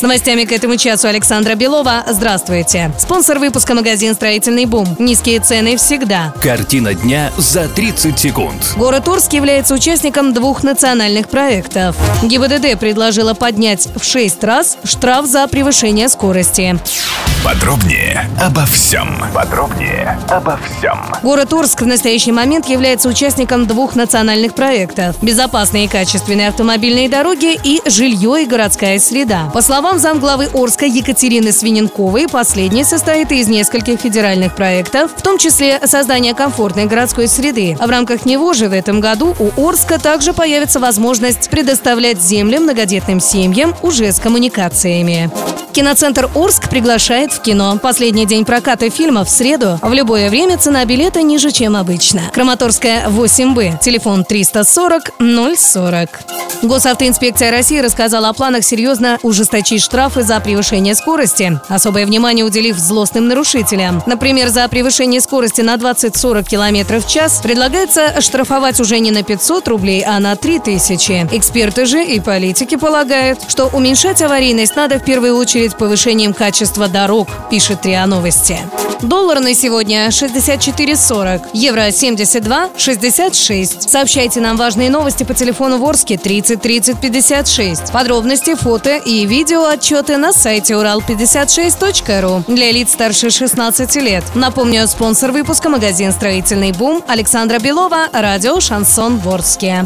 С новостями к этому часу Александра Белова. Здравствуйте. Спонсор выпуска магазин «Строительный бум». Низкие цены всегда. Картина дня за 30 секунд. Город Орск является участником двух национальных проектов. ГИБДД предложила поднять в 6 раз штраф за превышение скорости. Подробнее обо всем. Подробнее обо всем. Город Орск в настоящий момент является участником двух национальных проектов – безопасные и качественные автомобильные дороги и жилье и городская среда. По словам замглавы Орска Екатерины Свиненковой, последний состоит из нескольких федеральных проектов, в том числе создание комфортной городской среды. В рамках него же в этом году у Орска также появится возможность предоставлять земли многодетным семьям уже с коммуникациями. Киноцентр Орск приглашает в кино. Последний день проката фильма в среду. В любое время цена билета ниже, чем обычно. Краматорская 8Б. Телефон 340 040. Госавтоинспекция России рассказала о планах серьезно ужесточить штрафы за превышение скорости, особое внимание уделив злостным нарушителям. Например, за превышение скорости на 20-40 км в час предлагается штрафовать уже не на 500 рублей, а на 3000. Эксперты же и политики полагают, что уменьшать аварийность надо в первую очередь повышением качества дорог, пишет РИА Новости. Доллар на сегодня 64,40, евро 72,66. Сообщайте нам важные новости по телефону Ворске 30 30 56. Подробности, фото и видео отчеты на сайте урал56.ру для лиц старше 16 лет. Напомню, спонсор выпуска магазин «Строительный бум» Александра Белова, радио «Шансон Ворске».